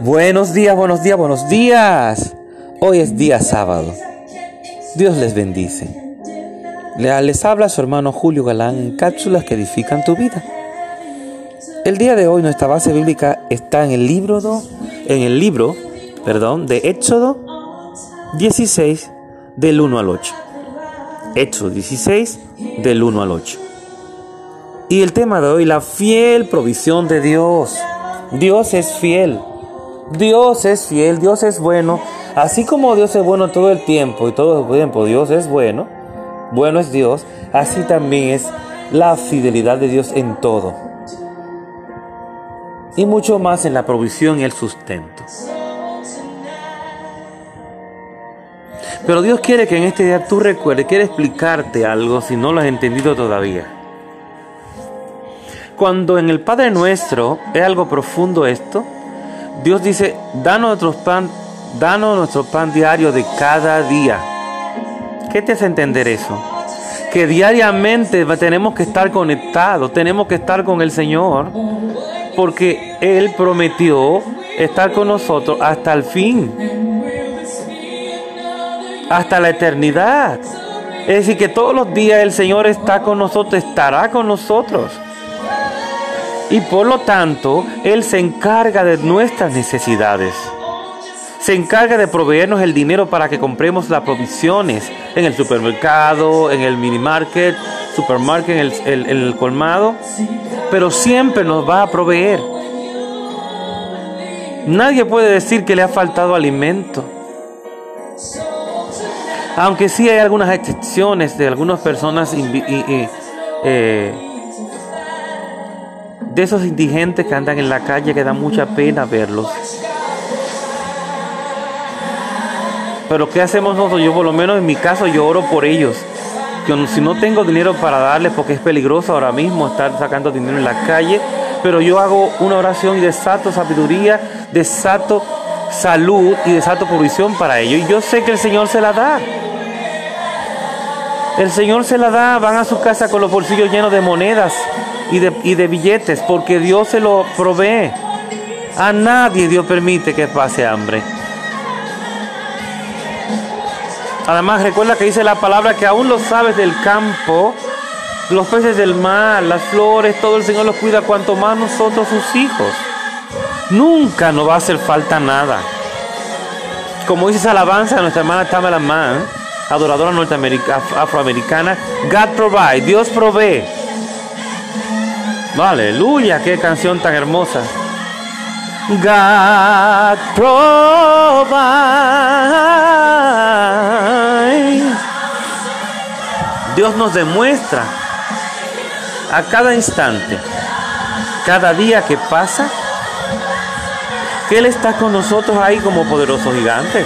Buenos días, buenos días, buenos días. Hoy es día sábado. Dios les bendice. Les habla su hermano Julio Galán en cápsulas que edifican tu vida. El día de hoy nuestra base bíblica está en el libro, en el libro perdón, de Éxodo 16 del 1 al 8. Éxodo 16 del 1 al 8. Y el tema de hoy, la fiel provisión de Dios. Dios es fiel. Dios es fiel, Dios es bueno. Así como Dios es bueno todo el tiempo y todo el tiempo Dios es bueno, bueno es Dios, así también es la fidelidad de Dios en todo. Y mucho más en la provisión y el sustento. Pero Dios quiere que en este día tú recuerdes, quiere explicarte algo si no lo has entendido todavía. Cuando en el Padre Nuestro es algo profundo esto, Dios dice, danos nuestro pan, danos nuestro pan diario de cada día. ¿Qué te hace entender eso? Que diariamente tenemos que estar conectados, tenemos que estar con el Señor, porque Él prometió estar con nosotros hasta el fin hasta la eternidad. Es decir, que todos los días el Señor está con nosotros, estará con nosotros. Y por lo tanto, Él se encarga de nuestras necesidades. Se encarga de proveernos el dinero para que compremos las provisiones en el supermercado, en el mini market, supermarket, en el, en el colmado. Pero siempre nos va a proveer. Nadie puede decir que le ha faltado alimento. Aunque sí hay algunas excepciones de algunas personas eh, de esos indigentes que andan en la calle que da mucha pena verlos. Pero ¿qué hacemos nosotros? Yo por lo menos en mi caso yo oro por ellos. Que si no tengo dinero para darles porque es peligroso ahora mismo estar sacando dinero en la calle, pero yo hago una oración y desato sabiduría, desato salud y desato provisión para ellos. Y yo sé que el Señor se la da. El Señor se la da, van a su casa con los bolsillos llenos de monedas y de, billetes, porque Dios se lo provee. A nadie Dios permite que pase hambre. Además, recuerda que dice la palabra que aún los aves del campo, los peces del mar, las flores, todo el Señor los cuida, cuanto más nosotros sus hijos. Nunca nos va a hacer falta nada. Como dice esa alabanza de nuestra hermana Tamara Mann, adoradora norteamericana, afroamericana, God provide, Dios provee. Aleluya, qué canción tan hermosa. God provide. Dios nos demuestra a cada instante, cada día que pasa, que Él está con nosotros ahí como poderoso gigante.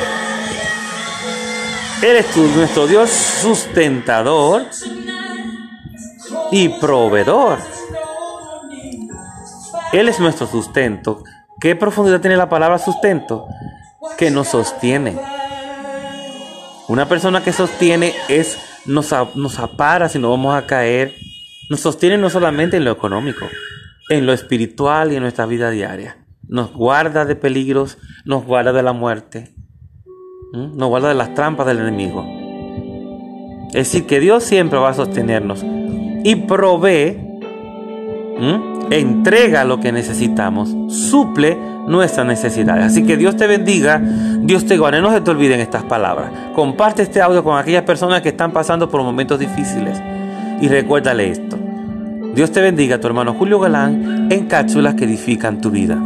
Eres tú nuestro Dios sustentador y proveedor. Él es nuestro sustento. ¿Qué profundidad tiene la palabra sustento? Que nos sostiene. Una persona que sostiene es nos, nos apara si no vamos a caer. Nos sostiene no solamente en lo económico, en lo espiritual y en nuestra vida diaria. Nos guarda de peligros, nos guarda de la muerte. Nos guarda de las trampas del enemigo. Es decir, que Dios siempre va a sostenernos y provee, entrega lo que necesitamos, suple nuestras necesidades. Así que Dios te bendiga, Dios te guarde. No se te olviden estas palabras. Comparte este audio con aquellas personas que están pasando por momentos difíciles y recuérdale esto. Dios te bendiga, tu hermano Julio Galán, en cápsulas que edifican tu vida.